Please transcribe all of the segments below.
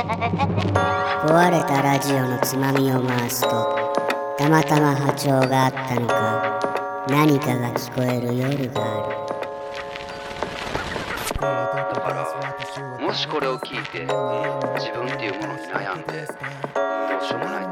壊れたラジオのつまみを回すとたまたま波長があったのか何かが聞こえる夜がある。もしこれを聞いて自分っていうものに悩んでどうしようもない。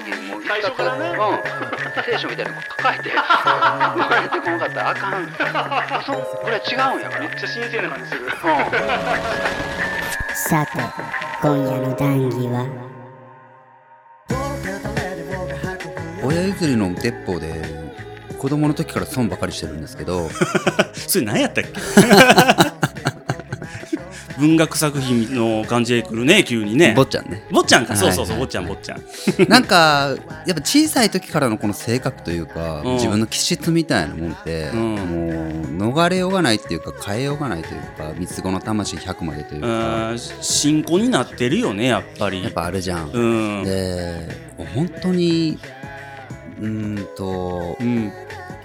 時にもう最初からね。うん、聖書みたいにこう抱えて。生まれてこなかったらあかん。そこれ違うんやから。めっちゃ神聖な感じする。うんさて今夜の談義は？親譲りの鉄砲で子供の時から損ばかりしてるんですけど。それ何やったっけ？文学作品の感じで来るね急にね。坊ちゃんね。坊ちゃんか、はい。そうそうそう坊ちゃん坊ちゃん。なんかやっぱ小さい時からのこの性格というか、うん。自分の気質みたいなもんって、うん。もう逃れようがないっていうか変えようがないというか三つ子の魂100までといううか、新婚になってるよねやっぱり。やっぱあるじゃん。うん。で本当にうーんとうん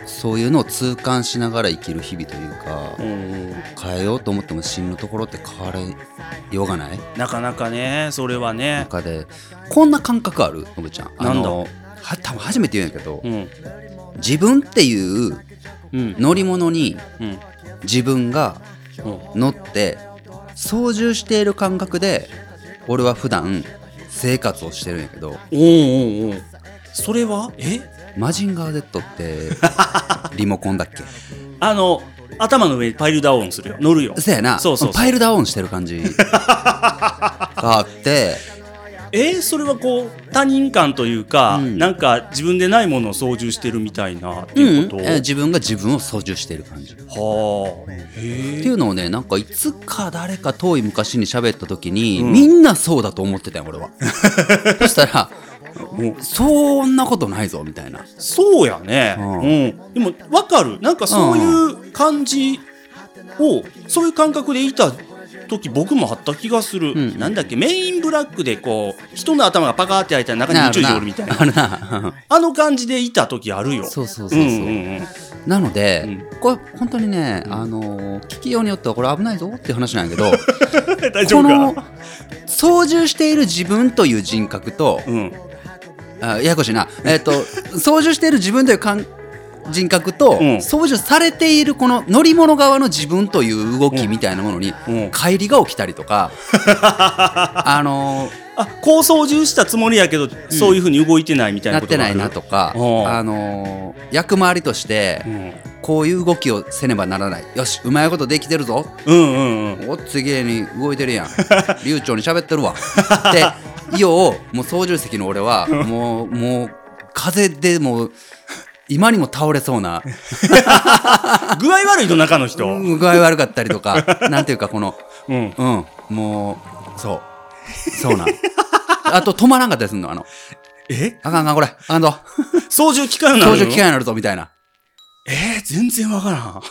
そういうのを痛感しながら生きる日々というか、うん変えようと思っても真のところって変われようがない？なかなかねそれはね。中で。こんな感覚ある？のぶちゃん。あなんだ？のは多分初めて言うんやけど、うん。自分っていううん。乗り物にうん。自分がうん。乗って操縦している感覚で俺は普段生活をしてるんやけど。おうおうおうそれは？え？マジンガー Z ってリモコンだっけ？あの頭の上にパイルダウンするよ。乗るよ。そやな。そうそうパイルダウンしてる感じ。があって。えーそれはこう他人感というか、うん。なんか自分でないものを操縦してるみたいなってうんいうこと、え自分が自分を操縦している感じ。はあ。へってえいうのをねなんかいつか誰か遠い昔に喋った時に、うん。みんなそうだと思ってたよ俺は。そしたらもうそんなことないぞみたいな。そうやね、ううん。んでも分かる。なんかそういう感じを、そういう感覚でいた時僕もあった気がする、うん。なんだっけメインブラックでこう人の頭がパカーって開いたら中に宇宙人おるみたいな。あの感じでいた時あるよ。そうそうそうそう、んうんうん。なので、うん。これ本当にね、あのー聞きようによってはこれ危ないぞっていう話なんやけど 大丈夫このか操縦している自分という人格と、うんあややこしいな、えっと操縦している自分という感人格と、うん。操縦されているこの乗り物側の自分という動きみたいなものに、うん。乖離が起きたりとか。あのーあこう操縦したつもりやけど、そういうふうに動いてないみたいなことなってないなとか、うん。あのー役回りとして、うん。こういう動きをせねばならない。よしうまいことできてるぞ。うんうんうん。おっつげに動いてるやん。流暢に喋ってるわ。ってようもう操縦席の俺はもうもう風でもう今にも倒れそうな。具合悪いと中の人、うん具合悪かったりとか。なんていうかこのうん、うん。もうそうそうなん。あと止まらんかったりするのあの。え？あかんあかんこれ。あかんぞ。操縦機関なの？操縦機械になるぞみたいな。えー、全然わからん。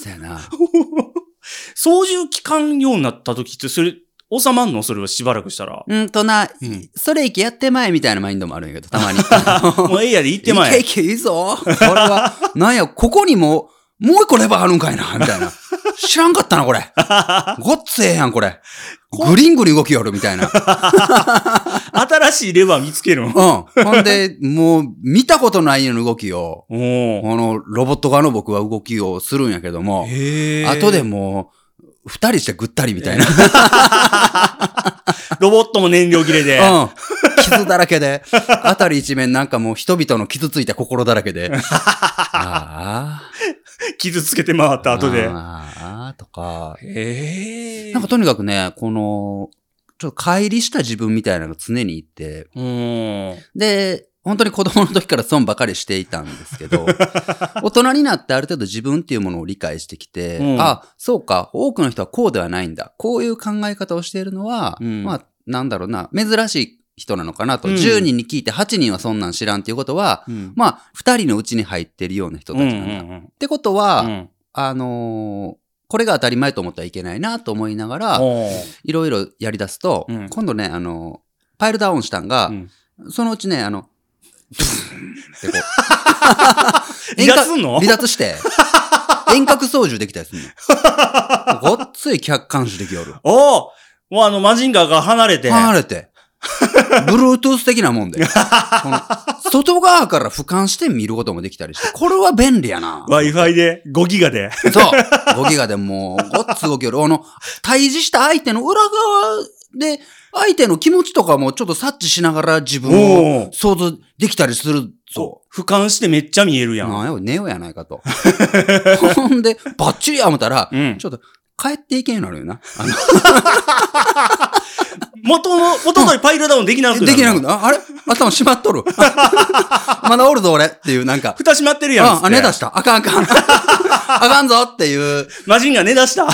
そやな。操縦機関ようになった時ってそれ収まんの？それはしばらくしたら、うんとな、うん。それ息やってまえみたいなマインドもあるんやけどたまに。もうええやで行ってまえ。いけいけいいぞ。これは、なんや、ここにも、もう一個レバーあるんかいな、みたいな。知らんかったな、これ。ごっつええやん、これ。グリングリ動きよる、みたいな。新しいレバー見つけるのうん。ほんで、もう、見たことないような動きを、このロボット側の僕は動きをするんやけども、後でもう、二人してぐったりみたいな。ロボットも燃料切れで、うん。傷だらけで、あたり一面なんかもう人々の傷ついた心だらけで。ああ。傷つけて回った後で。ああ、とか。へえ。なんかとにかくね、この、ちょっと乖離した自分みたいなのが常にいて、うーん。で、本当に子供の時から損ばかりしていたんですけど、大人になってある程度自分っていうものを理解してきて、うんあ、そうか、多くの人はこうではないんだ。こういう考え方をしているのは、うんまあ、なんだろうな、珍しい人なのかなと。うん10人に聞いて8人はそんなん知らんっていうことは、うん。まあ、2人のうちに入ってるような人たちなんだ。うんってことは、うんあのーこれが当たり前と思ってはいけないなと思いながら、いろいろやり出すと、うん今度ね、あの、パイルダウンしたんが、うんそのうちね、あの、ってこう。離脱すんの？離脱して、遠隔操縦できたりするの。ごっつい客観視できよる。おおもうあの、マジンガーが離れて。離れて。Bluetooth 的なもんで。外側から俯瞰して見ることもできたりして、これは便利やな。Wi-Fi で5ギガで。そう。5ギガでもう、ごっつ動きよる。あの、対峙した相手の裏側で、相手の気持ちとかもちょっと察知しながら自分を想像できたりする。そ俯瞰してめっちゃ見えるう。やん。なんや、ネオやないかと。ほんで、バッチリや思ったら、うんちょっと帰っていけんようになるよな。あの 元の、元通りパイルダウンできなくなる。できなくなる。ああれ？頭閉まっとる。まだおるぞ俺っていうなんか。蓋閉まってるやんっつって。あ、寝出した。あかんあかん。あかんぞっていう。マジンガー寝出した。うん。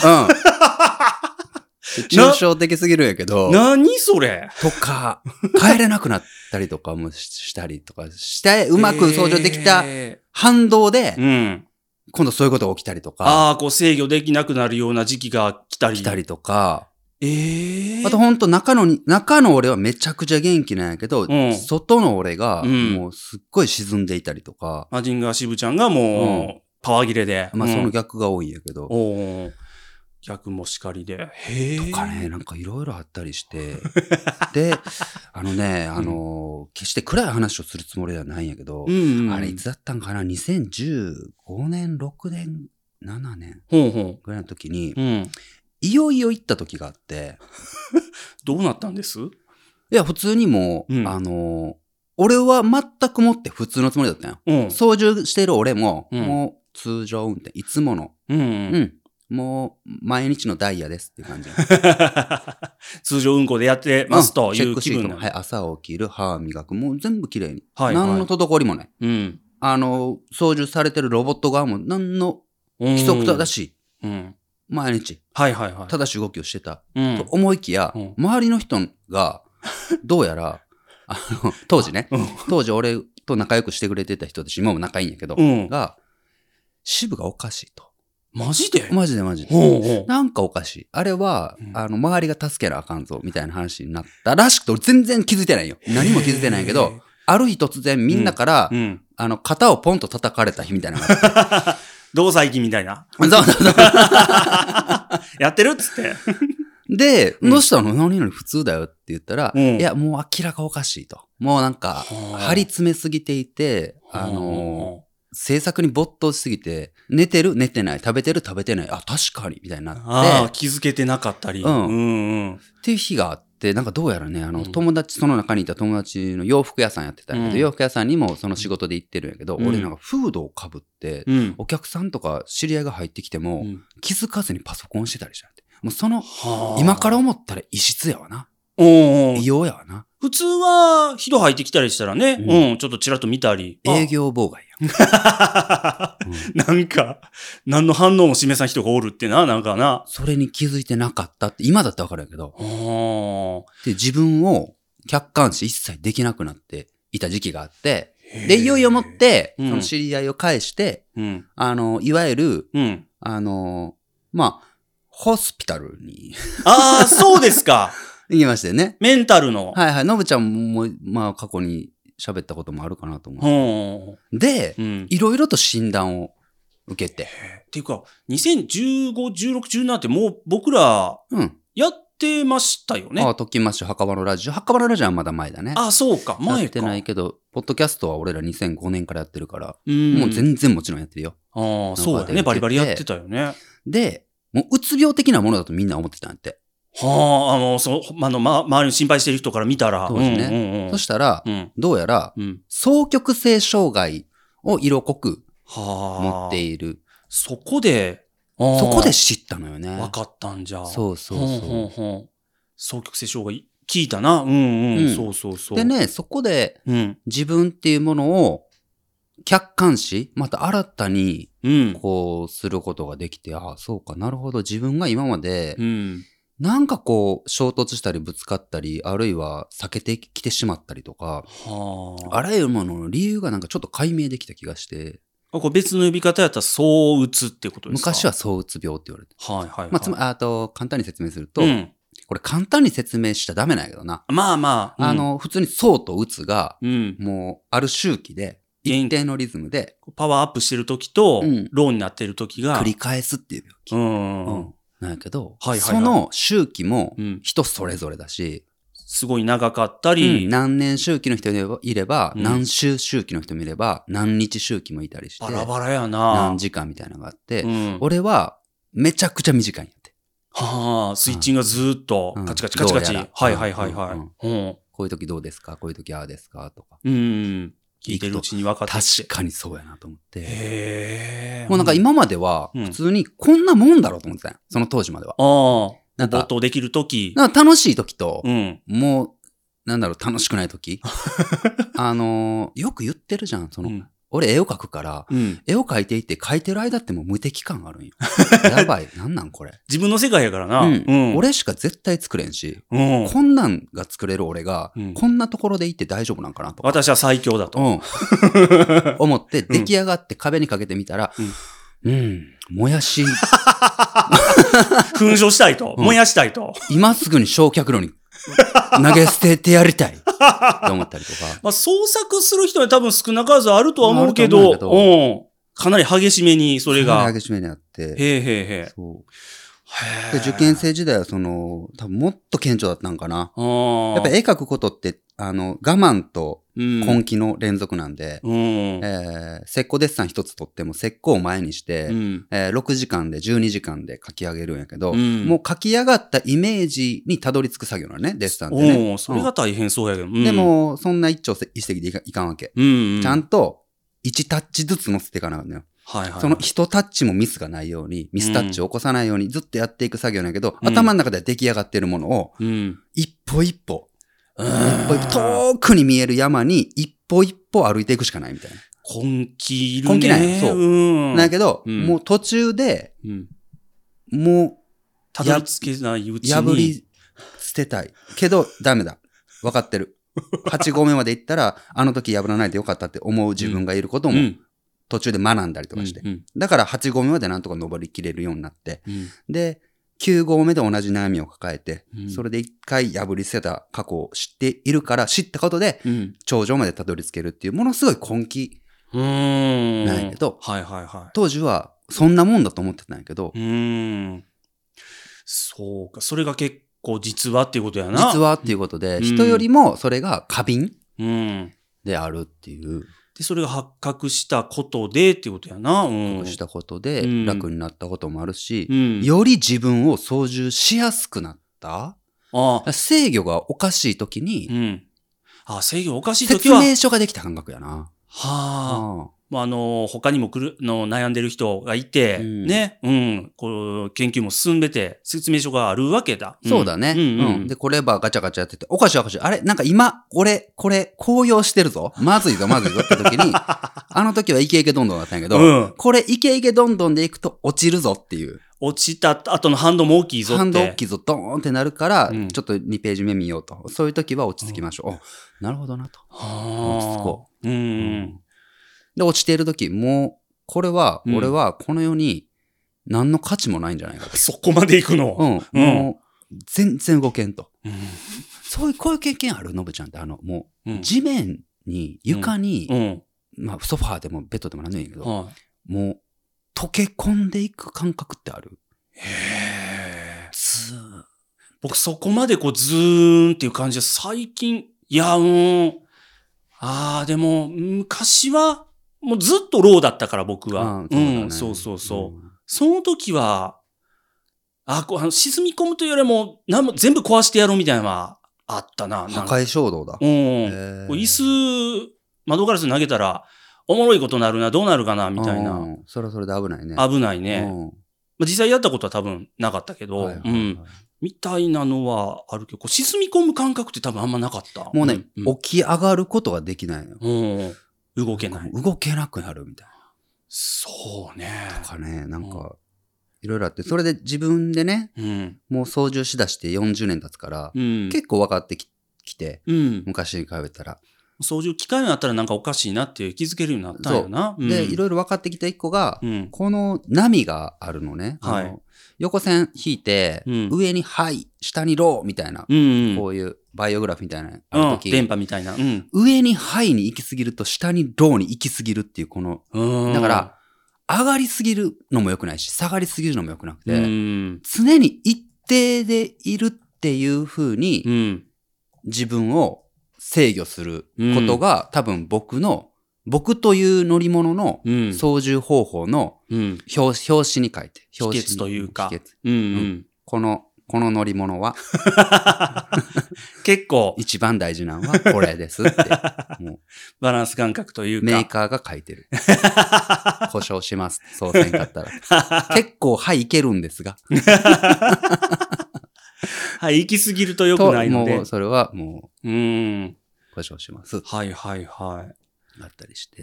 抽象的すぎるんやけど。何それ？とか、帰れなくなったりとかもししたりとかして、うまく操縦できたえ反動でー、うん。今度そういうことが起きたりとか、ああ、こう制御できなくなるような時期が来たり。来たりとか、ええあとほんと中のに、中の俺はめちゃくちゃ元気なんやけど、うん外の俺がうんもうすっごい沈んでいたりとか、マジンガー渋ちゃんがもう、パワー切れで。まあそのうん逆が多いんやけど、おー逆もしかりで。へえ。とかね、なんかいろいろあったりして、で、あのね、あの、決して暗い話をするつもりではないんやけど、うん。あれいつだったんかな ?2015 年、6年、7年ぐらいの時にう。、うん。いよいよ行った時があって、どうなったんです？いや、普通にもう、うんあの、俺は全くもって普通のつもりだったよ。うん。操縦してる俺も、うんもう通常運転、いつもの、うん。うん、もう毎日のダイヤですっていう感じ。通常運行でやってますとチェッいうクシートも、気分なはい、朝起きる、歯磨く、もう全部綺麗に。はいはい何の滞りもない。うん。あの、操縦されてるロボット側も何の規則正しい、うん。毎日、はいはいはい。正しい動きをしてた。うんと思いきや、うん周りの人が、どうやら、あの、当時ね、うん当時俺と仲良くしてくれてた人たち、今も仲いいんやけど、うんが、支部がおかしいと。マジで？マジでマジで。なんかおかしい。あれは、うんあの、周りが助けなあかんぞ、みたいな話になったらしくて、俺全然気づいてないよ。何も気づいてないけど、ある日突然みんなから、うん。あの、肩をポンと叩かれた日みたいなのがあって。同細期みたいな。そうそうそう。やってるっつって。で、うんどうしたの何々普通だよって言ったら、うんいや、もう明らかおかしいと。もうなんか、はあ張り詰めすぎていて、あのの制作に没頭しすぎて、寝てる寝てない、食べてる食べてない、あ、確かに、みたいになって、ああ、気づけてなかったり。うんうんうん。っていう日があって、なんかどうやらね、あの、うん友達、その中にいた友達の洋服屋さんやってたんやけど、うん洋服屋さんにもその仕事で行ってるんやけど、うん俺なんかフードをかぶって、うん。お客さんとか知り合いが入ってきても、うん気づかずにパソコンしてたりしたって。もうその、はあ今から思ったら異質やわな。おうおう異様やわな。普通は、人入ってきたりしたらね、ううん、ちょっとちらっと見たり。営業妨害や。なんか、何の反応も示さん人がおるってな、なんかな。それに気づいてなかったって、今だってわかるんやけど、はで、自分を客観視一切できなくなっていた時期があって、で、いよいよもって、うんその知り合いを返して、うん。あの、いわゆる、うん。あの、まあ、ホスピタルにああ、そうですか。行きましてね。メンタルの。はいはい。のぶちゃんも、まあ、過去に喋ったこともあるかなと思ほう。でう。、うん。いろいろと診断を受けて。っていうか、2015、16、17ってもう僕らうん。やってましたよね。ああ、ときまし墓場のラジオ。墓場のラジオはまだ前だね。あ、そうか、前か。やってないけど、ポッドキャストは俺ら2005年からやってるから、うん。もう全然もちろんやってるよ。ああ、そうだね。バリバリやってたよね。はで、もううつ病的なものだとみんな思ってたんやって。あ、あの、そう、あの、ま、周りに心配してる人から見たら。当時ねうんうんうんそしたら、うん。どうやら、うん。双極性障害を色濃くはあ。持っている。そこで、ああそこで知ったのよね。分かったんじゃ。そうそうそうほんほん双極性障害、聞いたな。うんうん。うんそうそうそう。で。ね、そこでうん。自分っていうものを客観視、また新たにうん。こうすることができて、ああ、そうか、なるほど。自分が今までう、ん。なんかこう、衝突したりぶつかったり、あるいは避けてきてしまったりとか、はあ。あらゆるものの理由がなんかちょっと解明できた気がして、あこれ別の呼び方やったら、そう打つってことですか？昔は躁うつ病って言われて。はいはいはい。まあ、つまり、あと、簡単に説明すると、うん。これ簡単に説明しちゃダメなんやけどな。まあまあ。あ、の、普通に層と打つが、うん。もう、ある周期で、一定のリズムでパワーアップしてる時と、うんローになってる時が。繰り返すっていう病気。うん。うんなんやけど、はいはいはいその周期もうん人それぞれだし、すごい長かったうり、ん何年周期の人いれば、いればうん何週周期の人もいれば、何日周期もいたりして、バラバラやな。何時間みたいなのがあって、うん。俺はめちゃくちゃ短いんやって。はあ、スイッチングがずーっとうんカチカチカチカチ。どうやらはいはいはいはい。うんうん。こういう時どうですか？こういう時ああですか？とか。うん。聞いてるうちに分かって確かにそうやなと思って。へえ。もうなんか今まではうん普通にこんなもんだろうと思ってたんよその当時までは。ああ、なんか没頭できる時。なんか楽しい時と、うん。もう、なんだろう、楽しくない時 あのーよく言ってるじゃん。その、うん俺絵を描くから、うん。絵を描いていって描いてる間ってもう無敵感あるんよ。やばい。なんなんこれ。自分の世界やからな。うんうん。俺しか絶対作れんし、うん。こんなんが作れる俺が、うんこんなところでいって大丈夫なんかなとか。私は最強だと。うん。思って、出来上がって壁にかけてみたら、うん、もやし、噴射したいと。うん燃やしたいと。今すぐに焼却炉に投げ捨ててやりたい。って思ったりとか。まあ、創作する人は多分少なからずあるとは思うけど、ううん。かなり激しめにそれが。へ激しめにあって。えへえへえ。そうで受験生時代はその、多分もっと顕著だったんかな。やっぱ絵描くことって、あの、我慢とうん根気の連続なんで、うん。えー、石膏デッサン一つとっても石膏を前にして、うん。えー6時間で12時間で描き上げるんやけど、うんもう描き上がったイメージにたどり着く作業なのね、デッサンってね。それが大変そうやけど。うんで、も、そんな一朝一夕でいかんわけ。うん。ちゃんと、1タッチずつ乗せていかなあかんのよ。はいはい。その1タッチもミスがないように、ミスタッチを起こさないようにずっとやっていく作業なんやけど、うん頭の中では出来上がってるものを、うん。一歩一歩、うん一歩一歩、遠くに見える山に一歩一歩歩いていくしかないみたいな。根気いるね。根気ないそううん。なんやけど、うんもう途中で、うん。もたどり着けないううちに。破り捨てたい。けど、ダメだ。分かってる。8合目まで行ったら、あの時破らないでよかったって思う自分がいることも、うん。途中で学んだりとかして。うん。だから8合目までなんとか登りきれるようになって、うん。で、9合目で同じ悩みを抱えて、うんそれで一回破り捨てた過去を知っているから、知ったことで、うん。頂上までたどり着けるっていう、ものすごい根気。うーん。なんやけどはいはいは当時は、そんなもんだと思ってたんやけどい。う、ーん。そうか。それが結構実話っていうことやな。実はっていうことで、うん人よりもそれが過敏うん。であるっていう、で、それが発覚したことでっていうことやな。うん。したことでうん楽になったこともあるしう、ん。より自分を操縦しやすくなったああ。制御がおかしい時うに、ん。あ、制御おかしい時説は。明書ができた感覚やな。はあ。あまあ、あの、他にも来る、の悩んでる人がいて、うんね、うん、こう、研究も進んでて、説明書があるわけだ。んそうだね。うん、うんうんで、こればガチャガチャやってて、おかしいおかしい。あれ？なんか今、俺、これ、紅葉してるぞ。まずいぞ、まずいぞって時に、あの時はイケイケどんどんだったんやけど、うんこれイケイケどんどんでいくと落ちるぞっていう。落ちた後の反動も大きいぞって。ハンド大きいぞ、ドーンってなるから、うんちょっと2ページ目見ようと。そういう時は落ち着きましょう。おなるほどなと。は落ち着こう。うん。で、落ちている時、もう、これは、うん俺はこの世に何の価値もないんじゃないかと。そこまで行くの？うん、うんもう、全然動けんと。うん。そういう、こういう経験あるのぶちゃんって、あの、もう、うん地面に、床に、うん。まあ、ソファーでもベッドでもなんでもいいけど、はい。もう、溶け込んでいく感覚ってある？へーずー僕そこまでこうズーンっていう感じで最近、いや、うん。ああ、でも、昔は、もうずっとローだったから僕は。うんそうそうそうその時は、あ、こうあの沈み込むというよりも、なんも全部壊してやろうみたいなのはあったな。破壊衝動だ。うん。椅子、窓ガラス投げたら、おもろいことなるな、どうなるかな、みたいな。うん。それはそれで危ないね。危ないね。うんまあ、実際やったことは多分なかったけど、うん。みたいなのはあるけど、こう沈み込む感覚って多分あんまなかった。もうね、うん起き上がることができないのよ。うん動けない。動けなくなるみたいそうね。な。とかね、なんか、いろいろあって、それで自分でね、うん。もう操縦しだして40年経つから、うん。結構分かってききて、うん。昔に比べたら。操縦機会になったらなんかおかしいなって気づけるようになったんよな。うんで、いろいろ分かってきた一個が、うん。この波があるのね。はい横線引いて、うん上にはい、下にローみたいな、うん、うん。こういうバイオグラフみたいなのあうん、るとき、電波みたいな。うん。上にはいに行き過ぎると下にローに行き過ぎるっていうこの、うん。だから、上がりすぎるのも良くないし、下がりすぎるのも良くなくて、うん。常に一定でいるっていう風にうん。自分を制御することが、多分僕の、僕という乗り物のうん。操縦方法のうん。表表紙に書いて。表紙に秘訣というか秘訣うん。うん。この、この乗り物は 結構、一番大事なのはこれですって。もバランス感覚といううメーか。カーが書いてる。故障します。そうせんかったら。結構、はい、いけるんですが。はい、行き過ぎると良くと、ないのでもう、。それはもうん。う、故障します。はいはいはい。だったりして。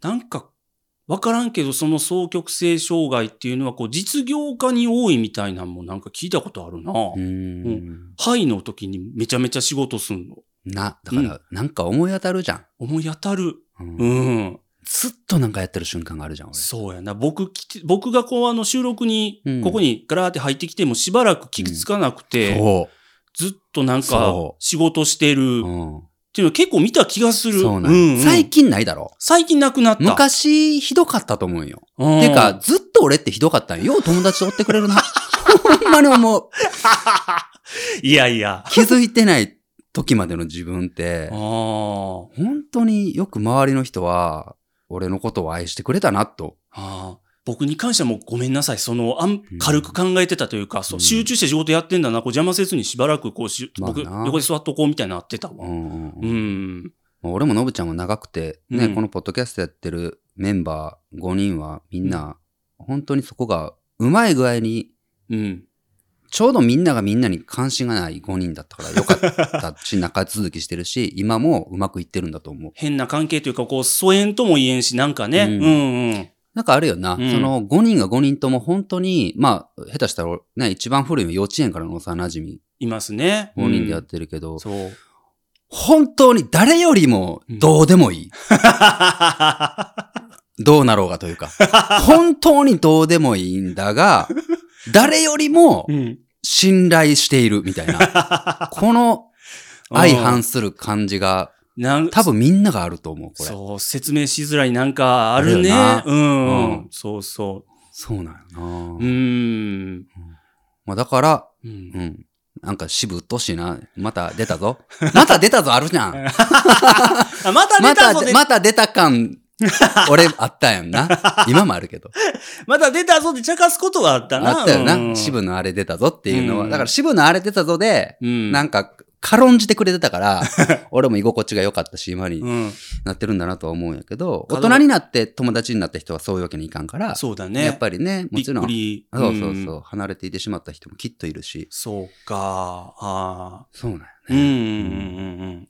なんか、わからんけど、その双極性障害っていうのは、こう、実業家に多いみたいなのもなんか聞いたことあるな。うーん。はいの時にめちゃめちゃ仕事すんの。な、だから、なんか思い当たるじゃん。思い当たる。うんうん。ずっとなんかやってる瞬間があるじゃん、俺。そうやな。僕僕がこうあの収録にうん、ここにガラーって入ってきてもしばらく気つかなくて、そずっとなんか仕事してるう。っうん。ていうの結構見た気がする。そうなん、んん最近ないだろ？最近なくなった。昔、ひどかったと思うよ。うん、てか、ずっと俺ってひどかったんよ。よう友達と追ってくれるな。ほんまに思う。いやいや。気づいてない時までの自分ってあ、あ。本当によく周りの人は、俺のことを愛してくれたなと。ああ僕に関してはもうごめんなさい。その、あんうん軽く考えてたというか、そううん集中して仕事やってんだな、こう邪魔せずにしばらくこうし、僕、横で座っとこうみたいになってたわ。うんうん俺もノブちゃんも長くて、ね、うんこのポッドキャストやってるメンバー5人はみんな、本当にそこがうまい具合に、うん。ちょうどみんながみんなに関心がない5人だったからよかったし、仲続きしてるし、今もうまくいってるんだと思う。変な関係というか、こう、疎遠とも言えんし、なんかね。ううんんうん。なんかあるよな、うんその5人が5人とも本当に、まあ、下手したらね、一番古いの幼稚園からの幼馴染いますね。5人でやっうんてるけど、そう。本当に誰よりもどうでもいい。どうなろうがというか。本当にどうでもいいんだが、誰よりもうん。信頼しているみたいな。この相反する感じが、なん多分みんながあると思う、これ。そうそう、説明しづらいなんかあるね。うん、うんそうそなんよな、う。ん。まあ、だから、うんうん。なんか渋っとしいな。また出たぞ。また出たぞあるじゃん。あまた出たぞで、また出た感、俺あったやんな。今もあるけど。また出たぞって茶化すことはあったな。あったよな。うん渋のあれ出たぞっていうのは。うんだから渋のあれ出たぞで、うん。なんか、軽んじてくれてたから、俺も居心地が良かったし、今にうん。なってるんだなとは思うんやけど、うん大人になって友達になった人はそういうわけにいかんから、そうだね。やっぱりね、もちろん。そうそうそう、ん離れていてしまった人もきっといるし、そうか。ああ。そうなんようんうね。ん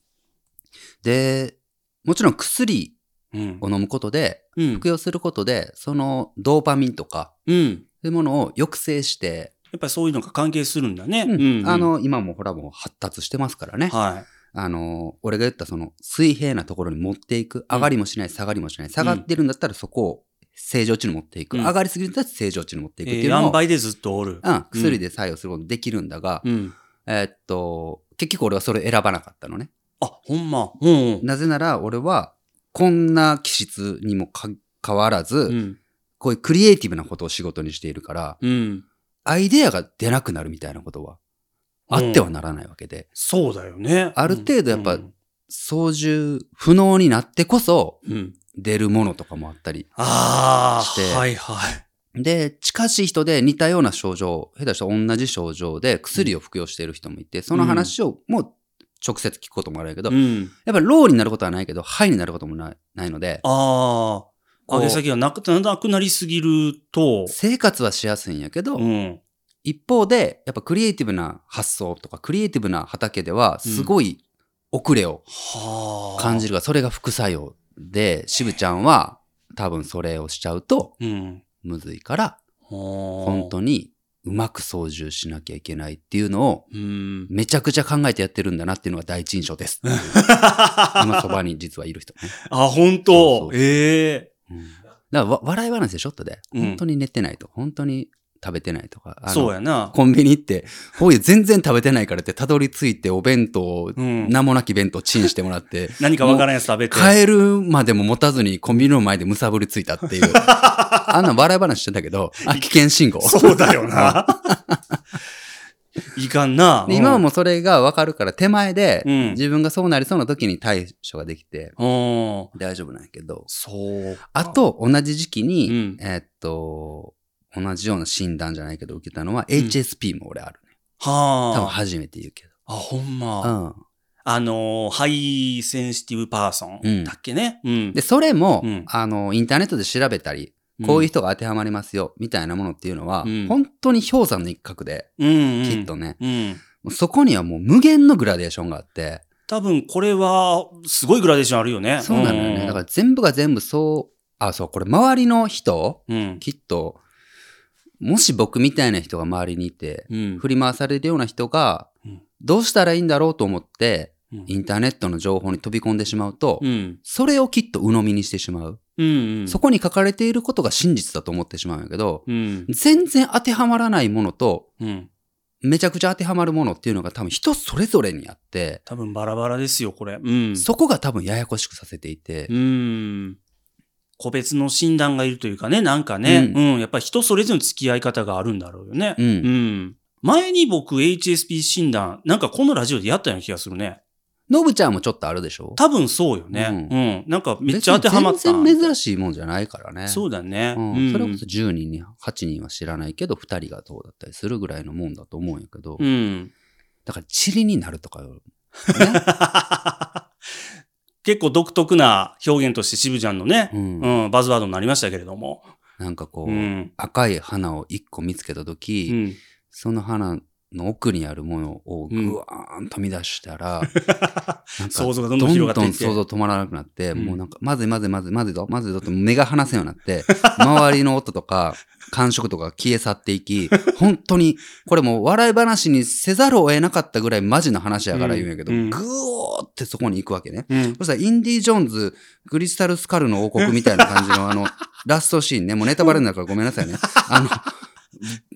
で、もちろん薬うんうん。うん。を飲むことで、うん。服用することで、そのドーパミンとか、うん。そういうものを抑制して、やっぱりそういうのが関係するんだね。うんうん。あ、の、今もほらもう発達してますからね。はあの、俺が言ったその水平なところに持っていく。上がりもしない、下がりもしない。下がってるんだったらそこを正常値に持っていく。うん上がりすぎるんだったら正常値に持っていくい。えー、っていうのを、塩梅でずっとおる。うん、薬で作用することできるんだが、うん。えーっと、結局俺はそれ選ばなかったのね。あ、ほんま。うん。なぜなら俺は、こんな気質にもかかわらず、うん。こういうクリエイティブなことを仕事にしているから、うん。アイデアが出なくなるみたいなことは、あってはならないわけで、そうだよね。ある程度やっぱうん操縦不能になってこそうん。出るものとかもあったり。あしてあ、はいはい。で、近しい人で似たような症状、下手したら同じ症状で薬を服用している人もいて、その話をもう直接聞くこともあるけど、うん。やっぱりローになることはないけど、ハイになることもないないので、あ上げ先がなくなくなりすぎると、生活はしやすいんやけど、うん。一方で、やっぱクリエイティブな発想とか、クリエイティブな畑では、すごい遅れをはあ。感じるが、それが副作用で、渋ちゃんは多分それをしちゃうと、うん。むずいから、本本当にうまく操縦しなきゃいけないっていうのを、うん。めちゃくちゃ考えてやってるんだなっていうのが第一印象です。今そばに実はいる人ね。あ、本当ええうん、だからわ笑い話でしょ？っとで。うん本当に寝てないとか、本当に食べてないとか。そうやな。コンビニ行って、ほい全然食べてないからってたどり着いてお弁当を、うん。名もなき弁当チンしてもらって、何かわからんやつ食べて。帰るまでも持たずにコンビニの前でむさぶりついたっていう。あんなん笑い話してたけど、あ危険信号。そうだよな。いかんな。で今はもうそれがわかるから手前で、うん自分がそうなりそうな時に対処ができて。大丈夫なんやけど、そう。あと同じ時期に、うんえーっと、同じような診断じゃないけど受けたのは HSP も俺あるね。多分はあ。初めて言うけあ、ほんま。ど。うん。あのー、 High Sensitive Person うんだっけね。うん。で、それも、うんあの、インターネットで調べたり、こういう人が当てはまりますよ、みたいなものっていうのは、うん本当に氷山の一角で、うん、うん。きっとね、うん。そこにはもう無限のグラデーションがあって、多分これは、すごいグラデーションあるよね。そうなのよね。だから全部が全部そう、あ、そう、これ周りの人。きっと、もし僕みたいな人が周りにいて、うん。振り回されるような人がうん、どうしたらいいんだろうと思って、うんインターネットの情報に飛び込んでしまうと、うん。それをきっと鵜呑みにしてしまう。うん。うん。そこに書かれていることが真実だと思ってしまうんやけど、うん。全然当てはまらないものと、うん。めちゃくちゃ当てはまるものっていうのが多分人それぞれにあって、多分バラバラですよ、これ。うん。そこが多分ややこしくさせていて、うん。個別の診断がいるというかね、なんかね、ううん、やっぱり人それぞれの付き合い方があるんだろうよね。うんうん。前に僕 HSP 診断、なんかこのラジオでやったような気がするね。のぶちゃんもちょっとあるでしょ？多分そうよね。ううん。なんかめっちゃ当てはまった。全然珍しいもんじゃないからね。そうだね。うんうんそれこそ10人に8人は知らないけど、2人がどうだったりするぐらいのもんだと思うんやけど、うん。だから塵になるとかよ、ね、結構独特な表現として渋ちゃんのね、うんうん、バズワードになりましたけれども。なんかこう、うん。赤い花を1個見つけたとき、うん。その花の奥にあるものをぐわーんと見出したら、想像がどんどん広がっていってどんどん想像止まらなくなって、うんもうなんか、まずいまずいまずいまずいぞ、まずいぞって目が離せんようになって、周りの音とか、感触とか消え去っていき、本当に、これもう笑い話にせざるを得なかったぐらいマジな話やから言うんやけど、うんぐーってそこに行くわけね。うん。そしたら、インディ・ジョーンズ、クリスタル・スカルの王国みたいな感じの、あの、ラストシーンね、もうネタバレになるからごめんなさいね。あの、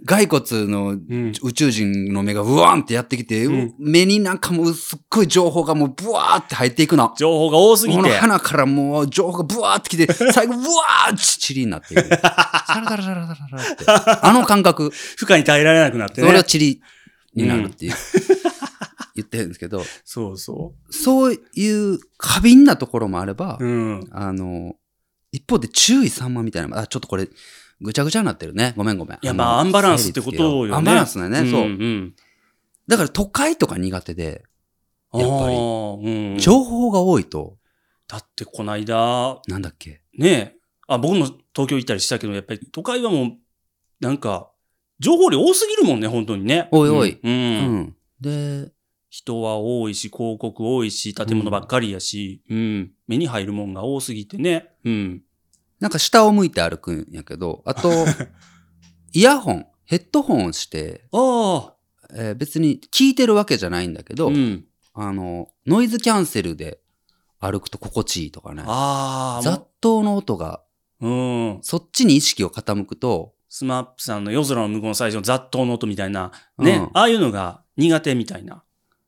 骸骨のうん。宇宙人の目がうわーんってやってきて、うん目になんかもうすっごい情報がもうブワーって入っていくの。情報が多すぎこのて。花からもう情報がブワーってきて、最後ブワーチチリになっていく。サラサラサラサラって。あの感覚、負荷に耐えられなくなってそれをね。チリになるっていう、言ってるんですけど、そうそそういう過敏なところもあれば、う。うん。あの、一方で注意散漫みたいな、あ、ちょっとこれ、ぐちゃぐちゃになってるね。ごめんごめん。いや、まあ、のアンバランスってことよね。アンバランスだね、そう。んうん。だから都会とか苦手で、やっぱりうん。情報が多いと、だってこないだ、なんだっけ？ねえ、あ、僕も東京行ったりしたけど、やっぱり都会はもう、なんか、情報量多すぎるもんね、本当にね。おいおいうん。ううんん。で、人は多いし、広告多いし、建物ばっかりやし、うん。目に入るもんが多すぎてね。うん。なんか下を向いて歩くんやけど、あと、イヤホン、ヘッドホンをして。えー別に聞いてるわけじゃないんだけど、うん。あの、ノイズキャンセルで歩くと心地いいとかね。雑踏の音が、うん。そっちに意識を傾くと、スマップさんの夜空の向こうの最初の雑踏の音みたいな、ね、うんああいうのが苦手みたいな。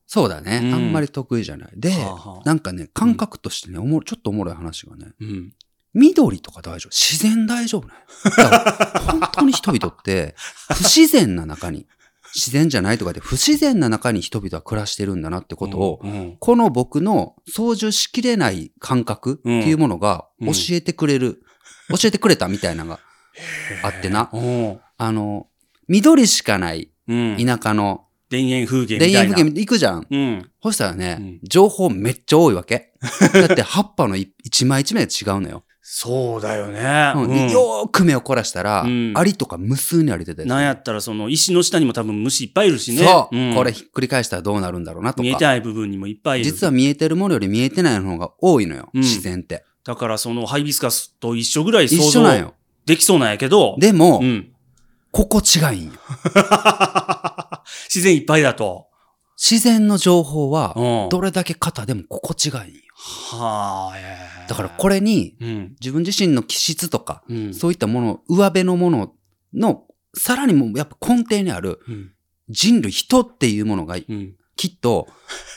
そうだね、うんあんまり得意じゃない。で、はあはあなんかね、感覚としてね、おもろちょっとおもろい話がね、うん。緑とか大丈夫？自然大丈夫ね。本当に人々って、不自然な中に、自然じゃないとかで不自然な中に人々は暮らしてるんだなってことを、うん、この僕の操縦しきれない感覚っていうものがうん教えてくれる、教えてくれたみたいなのがあってな。うん。あの、緑しかないうん。田舎の田園風景み田たいな。園風景行くじゃん。うん。そしたらね、うん情報めっちゃ多いわけ。だって葉っぱのい一枚一枚で違うのよ。そうだよね。うんうんよーく目を凝らしたら、うんアリとか無数に歩いてたりするなんやったらその石の下にも多分虫いっぱいいるしね。そう、んこれひっくり返したらどうなるんだろうなと見えてか。ない部分にもいっぱいいる。実は見えてるものより見えてないの方が多いのよ、うん自然って。だからそのハイビスカスと一緒ぐらい一想像。できそうなんやけど。でも、うん。心地がいいんよ。自然いっぱいだと。自然の情報はうん、どれだけ肩でも心地がいい。はあ、ええだからこれに、うん。自分自身の気質とか、うん。そういったもの、上辺のものの、さらにもうやっぱ根底にあるうん。人類、人っていうものがうん。きっと、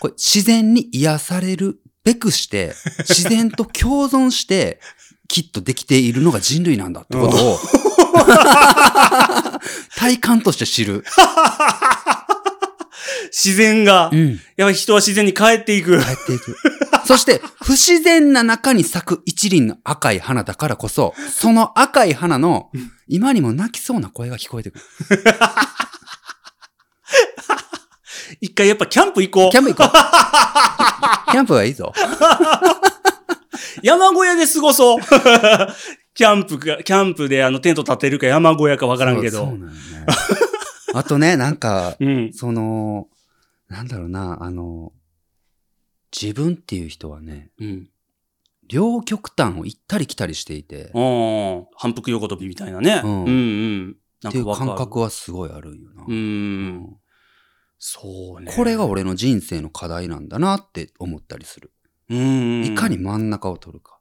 これ自然に癒されるべくして、自然と共存して、きっとできているのが人類なんだってことを、体感として知る。自然が、うん。やっぱり人は自然に帰っていく。帰っていく。そして、不自然な中に咲く一輪の赤い花だからこそ、その赤い花の、今にも泣きそうな声が聞こえてくる。一回やっぱキャンプ行こう。キャンプ行こう。キャンプはいいぞ。山小屋で過ごそう。キャンプか、キャンプであのテント立てるか山小屋かわからんけど。そうそうなのね。あとね、なんか、うん。その、なんだろうな、あの、自分っていう人はね、うん。両極端を行ったり来たりしていて、うん。反復横跳びみたいなね。ううんんうん。なっていう感覚はすごいあるんよな。う。うんそうね。これが俺の人生の課題なんだなって思ったりする。うん。いかに真ん中を取るか。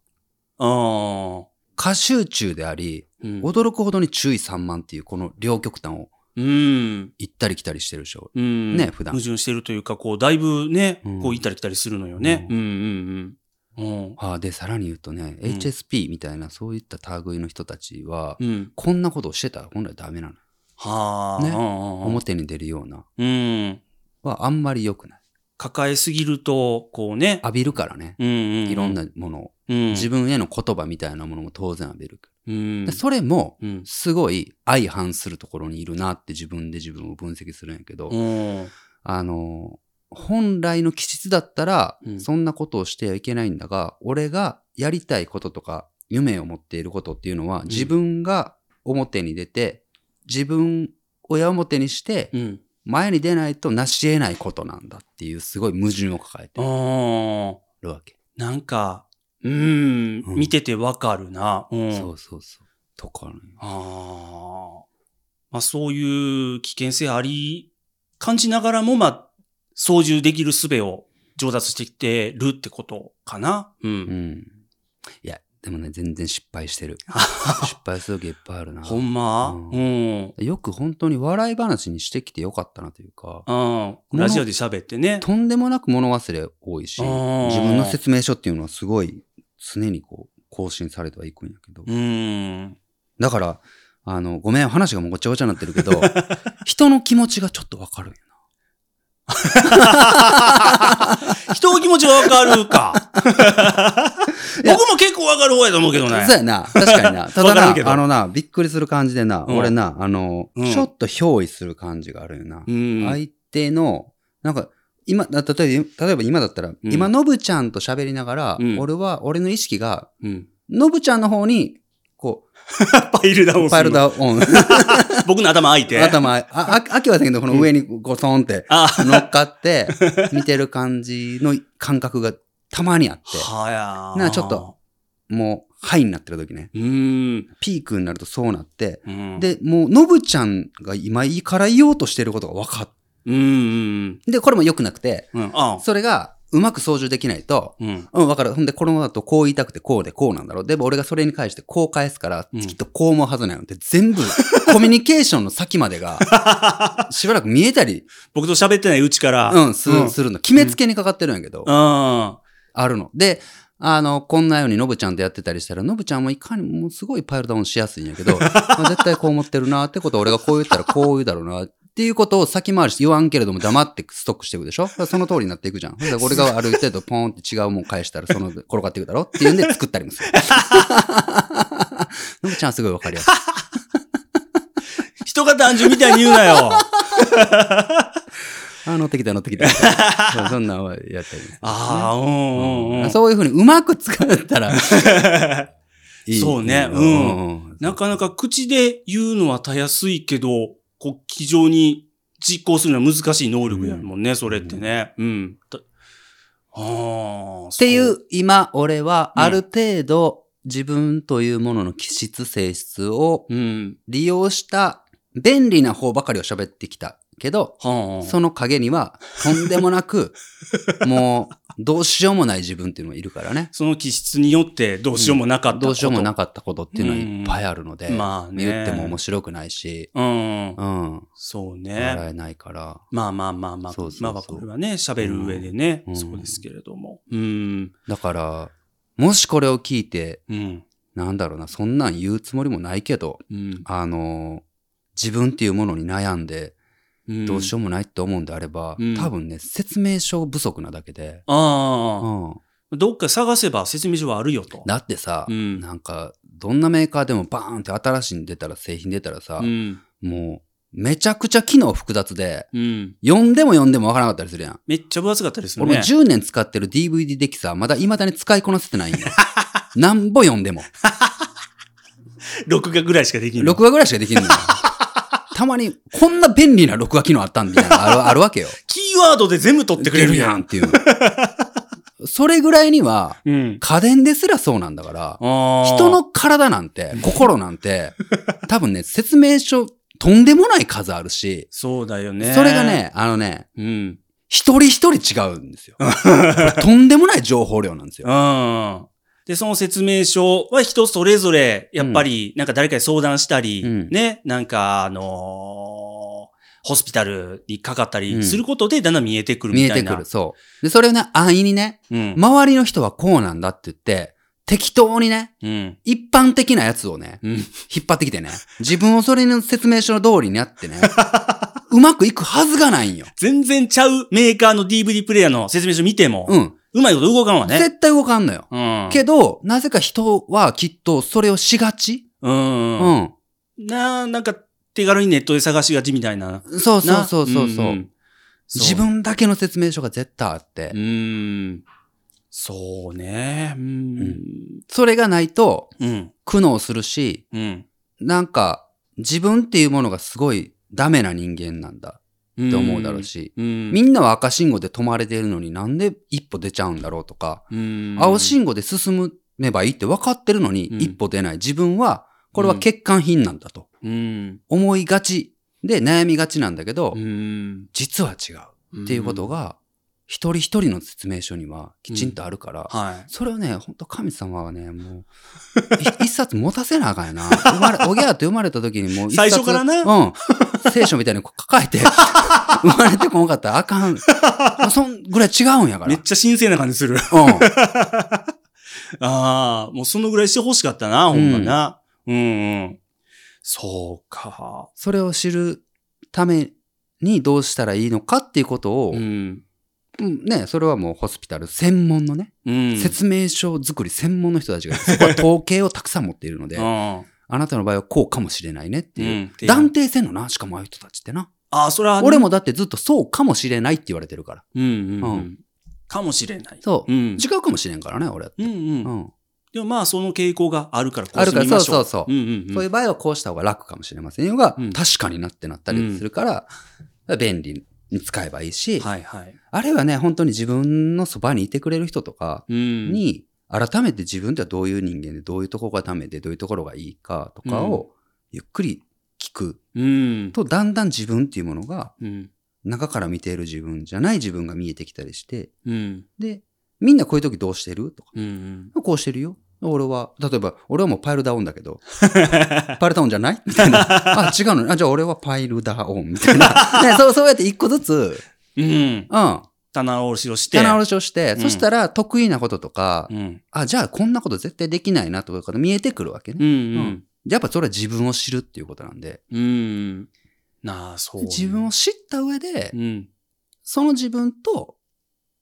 ああ。過集中であり、うん。驚くほどに注意散漫っていうこの両極端をうん。行ったり来たりしてるでしょ。うん。ね普段矛盾してるというか、こう、だいぶね、うんこう行ったり来たりするのよね。ううんうんうん。うん。ああで、さらに言うとね、うん HSP みたいなそういった類の人たちは、うん。こんなことをしてたら本来ダメなの。はあ。ね表に出るような。うん。はあんまり良くない。抱えすぎると、こうね。浴びるからね。うんうんうん。いろんなものを。うん。自分への言葉みたいなものも当然浴びる。うん。でそれも、うん。すごい相反するところにいるなって自分で自分を分析するんやけど、うん。あの、本来の気質だったらう、んそんなことをしてはいけないんだが、俺がやりたいこととか、夢を持っていることっていうのは、自分が表に出て、自分を矢面にして、うん。前に出ないと成し得ないことなんだっていうすごい矛盾を抱えて。るわけ。なんか、うん、うん見ててわかるな。うん。そうそうそう。とかね。ああ。まあそういう危険性あり、感じながらも、まあ、操縦できる術を上達してきてるってことかな。う。うんん。いや、でもね、全然失敗してる。失敗する時いっぱいあるな。ほんま？うんうん。よく本当に笑い話にしてきてよかったなというか、うん。ラジオで喋ってね。とんでもなく物忘れ多いし、自分の説明書っていうのはすごい常にこう更新されてはいくんやけど。うん。だから、あの、ごめん、話がもうごちゃごちゃになってるけど、人の気持ちがちょっとわかるんや 人の気持ちはわかるか。僕も結構わかる方やと思うけどねな。そう。やな。確かにな。ただなあのな、びっくりする感じでな、うん俺な、あの、うんちょっと憑依する感じがあるよな。うん。相手の、なんか、今、だ例えば、例えば今だったら、ん今、のぶちゃんと喋りながら、うん俺は、俺の意識が、うん。のぶちゃんの方に、こ パイルダウンう、する。パイルダウン、僕の頭開いて。頭、あ、あ、秋はだけど、この上にゴソンってあ乗っかって、見てる感じの感覚がたまにあって、はやーなちょっと。もう、ハイになってる時ね。うん。ピークになるとそうなって、うん、で、もう、のぶちゃんが今いいから言おうとしてることが分かっうんうんで、これも良くなくて、うん。それがうまく操縦できないと、うん。うん、わかる。ほんで、このままだとこう言いたくてこうでこうなんだろう。でも俺がそれに返してこう返すから、うんきっとこう思うはずなので、全部、コミュニケーションの先までが、しばらく見えたり、僕と喋ってないうちから。うん、すうんするの。決めつけにかかってるんやけど、うん。あるの。で、あの、こんなようにのぶちゃんとやってたりしたら、のぶちゃんもいかにもうすごいパイルダウンしやすいんやけど、ま あ絶対こう思ってるなってことは俺がこう言ったらこう言うだろうなっていうことを先回りして言わんけれども黙ってストックしていくでしょ？その通りになっていくじゃん。で俺が歩いてるとポンって違うもん返したらその転がっていくだろっていうんで作ったりもする。のぶちゃんはすごいわかりやすい。人が単純みたいに言うなよ。あ、乗ってきた乗ってきた。そんなんはやったり。ああ、うんうんうん。そういうふうにうまく使ったら いい。そうねうんなかなか口で言うのはたやすいけど、こう、非常に実行するのは難しい能力やもんね、それってね。うん。たああ。っていそうう、今、俺はうんある程度自分というものの気質性質をう。うん。利用した便利な方ばかりを喋ってきたけど、はあ、その影にはとんでもなく、もうどうしようもない自分っていうのがいるからね。その気質によってどうしようもなかったこと、どうしようもなかったことっていうのはいっぱいあるので、まあね。言っても面白くないし、うん。うん、そうね。笑えないから。まあまあまあまあ。そうそうそうまあこれはね、喋る上でね、うんそうですけれども。うん。だから、もしこれを聞いて、うん。なんだろうな、そんなん言うつもりもないけど、うん。あの、自分っていうものに悩んで、うんどうしようもないって思うんであれば、うん多分ね、説明書不足なだけで、ああ、うん。どっか探せば説明書はあるよと。だってさ、うんなんか、どんなメーカーでもバーンって新しいの出たら、製品出たらさ、うん。もう、めちゃくちゃ機能複雑で、うん。読んでも読んでもわからなかったりするやん。めっちゃ分厚かったですよ俺もね。10年使ってる DVD デッキさ、まだ未だに使いこなせてないんよ。なんぼ読んでも。録画ぐらいしかできない。録画ぐらいしかできんのよ。たまに、こんな便利な録画機能あったんみたいなのある あるわけよ。キーワードで全部取ってくれるやん。っていう。それぐらいには、うん。家電ですらそうなんだから、人人の体なんて、心なんて、多分ね、説明書、とんでもない数あるし、そうだよね。それが、ね、あのね、うん。一人一人違うんですよ。とんでもない情報量なんですよ。うん。で、その説明書は人それぞれ、やっぱり、なんか誰かに相談したり、うんね、なんか、あのーホスピタルにかかったうんりすることで、だんだん見えてくるみたいな。見えてくる、そう。で、それをね、安易にね、うん。周りの人はこうなんだって言って、適当にね、うん。一般的なやつをね、うん。引っ張ってきてね、自分をそれの説明書の通りにやってね、うまくいくはずがないんよ。全然ちゃうメーカーの DVD プレイヤーの説明書見ても、うん。うまいこと動かんわね。絶対動かんのよ。うん。けど、なぜか人はきっとそれをしがちう。うんん。な、なんか手軽にネットで探しがちみたいな。そうそうなそうそうそう。んんそう自分だけの説明書が絶対あって、うん。そうね。うん。それがないとうん。苦悩するし、うん。なんか自分っていうものがすごいダメな人間なんだって思うだろうし、うん。みんなは赤信号で止まれてるのになんで一歩出ちゃうんだろうとか、うん青信号で進めばいいって分かってるのにうん一歩出ない自分は、これは欠陥品なんだとうん。思いがちで悩みがちなんだけど、うん。実は違うっていうことが、一人一人の説明書にはきちんとあるから、はい。それをね、ほんと神様はね、もう、い一冊持たせなあかんやな。生まれ、おぎゃーって生まれた時にもう一冊最初からなうん。聖書みたいに抱えて、生まれてこんかったらあかん。そんぐらい違うんやから。めっちゃ神聖な感じする。うん。ああ、もうそのぐらいして欲しかったな、ほんまな。うん、うん。そうか。それを知るためにどうしたらいいのかっていうことを、うん。うんね、それはもうホスピタル専門のね、うん。説明書作り専門の人たちが、そこは統計をたくさん持っているので、うん。あなたの場合はこうかもしれないねっていう。うん断定せんのな、しかもああいう人たちってな。ああ、それは、俺もだってずっとそうかもしれないって言われてるから。うん、うん、ううんん。かもしれない。そう。うん。違うかもしれんからね、俺は。うん、うん。うん。でもまあ、その傾向があるから、こうあるからしてみましょそうそうそううん、うん、うん。そういう場合はこうした方が楽かもしれませんよが、うん確かになってなったりするから、便利に使えばいいし、はい、はい。あるいはね、本当に自分のそばにいてくれる人とかうん。に、改めて自分ってはどういう人間で、どういうところがダメで、どういうところがいいかとかを、ゆっくり聞くうん。と、だんだん自分っていうものが、うん。中から見ている自分じゃない自分が見えてきたりして、うん。で、みんなこういう時どうしてるとか、うん。こうしてるよ。俺は、例えば、俺はもうパイルダウンだけど、パイルダウンじゃない？みたいな。あ、違うのねあ、じゃあ俺はパイルダウンみたいな。ね、そう、そうやって一個ずつ、うん。うん。棚卸しをして。棚卸しをして、うんそしたら得意なこととか、うん。あ、じゃあこんなこと絶対できないなとかが見えてくるわけね。うん。うん。やっぱそれは自分を知るっていうことなんで、うん。なあ、そうね。自分を知った上でう、ん。その自分と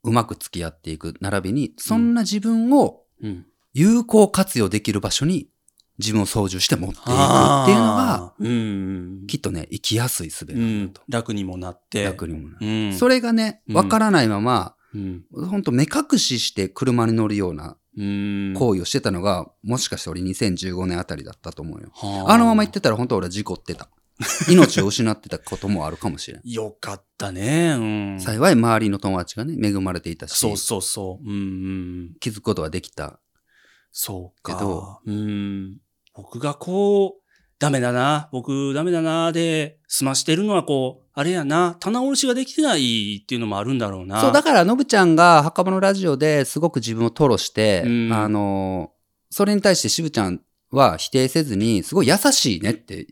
うまく付き合っていく並びに、そんな自分をうん。有効活用できる場所に自分を操縦して持っていくっていうのが、うん。きっとね、生きやすい術うなんだと。。ん楽にもなって。楽にもなる。うん。それがね、うんわからないまま、うん。ほんと目隠しして車に乗るようなうん。行為をしてたのが、もしかして俺2015年あたりだったと思うよ。はあのまま言ってたら本当俺は事故ってた。命を失ってたこともあるかもしれん。よかったね。うん。幸い周りの友達がね、恵まれていたし、そうそうそう。うんうん。気づくことができた。そうか。けどうん。僕がこう、ダメだな、僕ダメだな、で、済ましてるのはこう、あれやな、棚卸しができてないっていうのもあるんだろうな。そう、だから、のぶちゃんが墓場のラジオですごく自分を吐露して、うんあの、それに対して渋ちゃんは否定せずに、すごい優しいねって、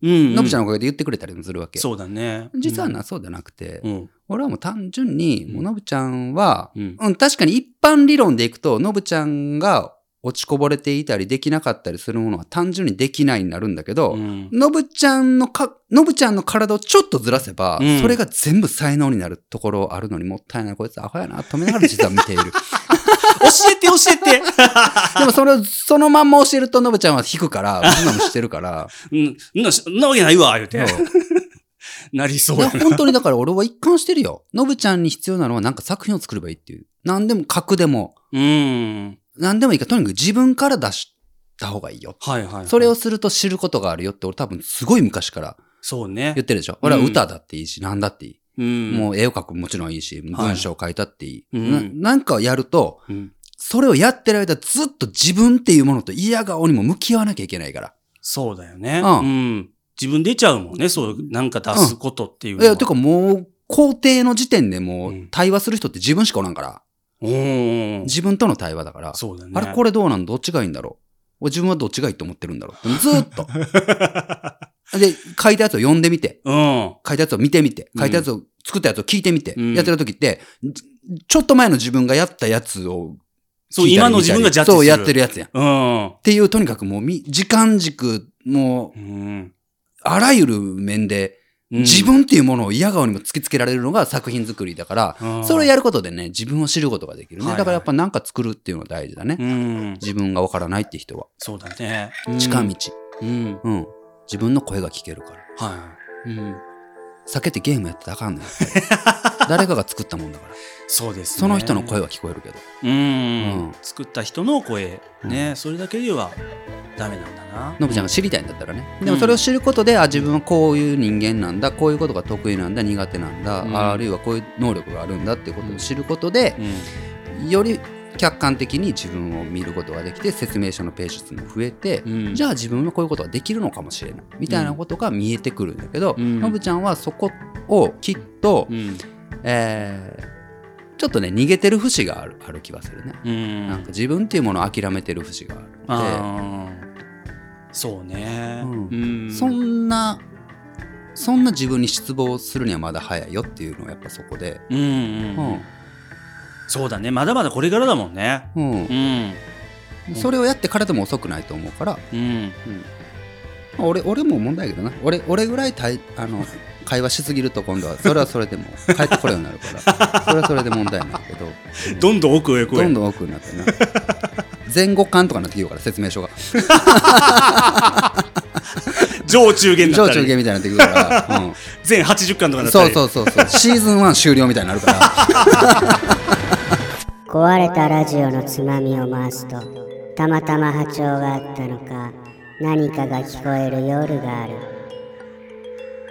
うん、うん。のぶちゃんのおかげで言ってくれたりもするわけ。そうだね。実はな、そうじゃなくて、うん。俺はもう単純に、うんもうのぶちゃんは、うん。うん、確かに一般理論でいくと、のぶちゃんが落ちこぼれていたりできなかったりするものは単純にできないになるんだけど、うん。のぶちゃんのか、のぶちゃんの体をちょっとずらせば、うんそれが全部才能になるところあるのにもったいない。こいつアホやな、止めながら実は見ている。教えて教えて でもそれを、そのまんま教えるとのぶちゃんは引くから、そんなのしてるから。うん、んな、わけないわ、言うて。なりそういや。本当にだから俺は一貫してるよ。のぶちゃんに必要なのはなんか作品を作ればいいっていう。何でも書くでも、うん。何でもいいから、とにかく自分から出した方がいいよ。はいはい、はい。それを、すると知ることがあるよって俺多分すごい昔からそうね言っ。てるでしょ。俺は歌だっていいし、何だっていい。うん。もう絵を描くもちろんいいし、文章を書いたっていい。うんななんかやると、うん。それをやってる間ずっと自分っていうものと嫌顔にも向き合わなきゃいけないから。そうだよね。うんうん。自分出ちゃうもんね、そう、なんか出すことっていうのは。いや、てかもう、工程の時点でもううん対話する人って自分しかおらんから。うん。自分との対話だから。そうだね。あれこれどうなんどっちがいいんだろう？俺自分はどっちがいいと思ってるんだろう？ずーっと。で、書いたやつを読んでみて、うん。書いたやつを見てみて、書いたやつを、作ったやつを聞いてみて、うんやってる時って、ちょっと前の自分がやったやつをそう、今の自分がジャッジする。そうやってるやつやん。っうん。ていう、とにかくもうみ、時間軸、もう、うん。あらゆる面で、うん自分っていうものを嫌顔にも突きつけられるのが作品作りだから、うんそれをやることでね、自分を知ることができるね。だからやっぱなんか作るっていうのが大事だね。うん。自分がわからないって人は。そうだね。近道。うん。うん。自分の声が聞けるから。はい。うん。避けてゲームやってたらあかんのよ。誰かが作ったもんだから。そうですね。その人の声は聞こえるけど。うん。うん作った人の声。ね、うそれだけではダメなんだな。のぶちゃんが知りたいんだったらね。でもそれを知ることで、あ、自分はこういう人間なんだ、こういうことが得意なんだ、苦手なんだ、うんあるいはこういう能力があるんだっていうことを知ることで、うん。より客観的に自分を見ることができて、説明書のページ数も増えて、うん。じゃあ自分はこういうことができるのかもしれない。みたいなことが見えてくるんだけど、うんのぶちゃんはそこをきっと、うん。えーちょっとね、逃げてる節があるある気がするね。うん。なんか自分っていうものを諦めてる節がある。そうね。うんうん。そんな、そんな自分に失望するにはまだ早いよっていうのはやっぱそこで、うんうん。うんそうだね。まだまだこれからだもんね。うんうん。それをやってからでも遅くないと思うから、うん。まあ俺俺も問題やけどな。俺俺ぐらいたいあの会話しすぎると今度はそれはそれでも帰ってこれるようになるから。それはそれで問題なんだけど。どんどん奥へ奥へ。どんどん奥になってな。前後巻とかなってきるから説明書が。上中下にな上ったり。中下みたいになってくるから、うん。全80巻とかになったそうり。そうそうそう。シーズン1終了みたいになるから。壊れたラジオのつまみを回すとたまたま波長があったのか何かが聞こえる夜がある。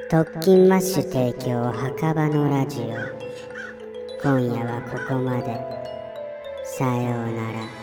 特勤マッシュ提供墓場のラジオ。今夜はここまで。さようなら。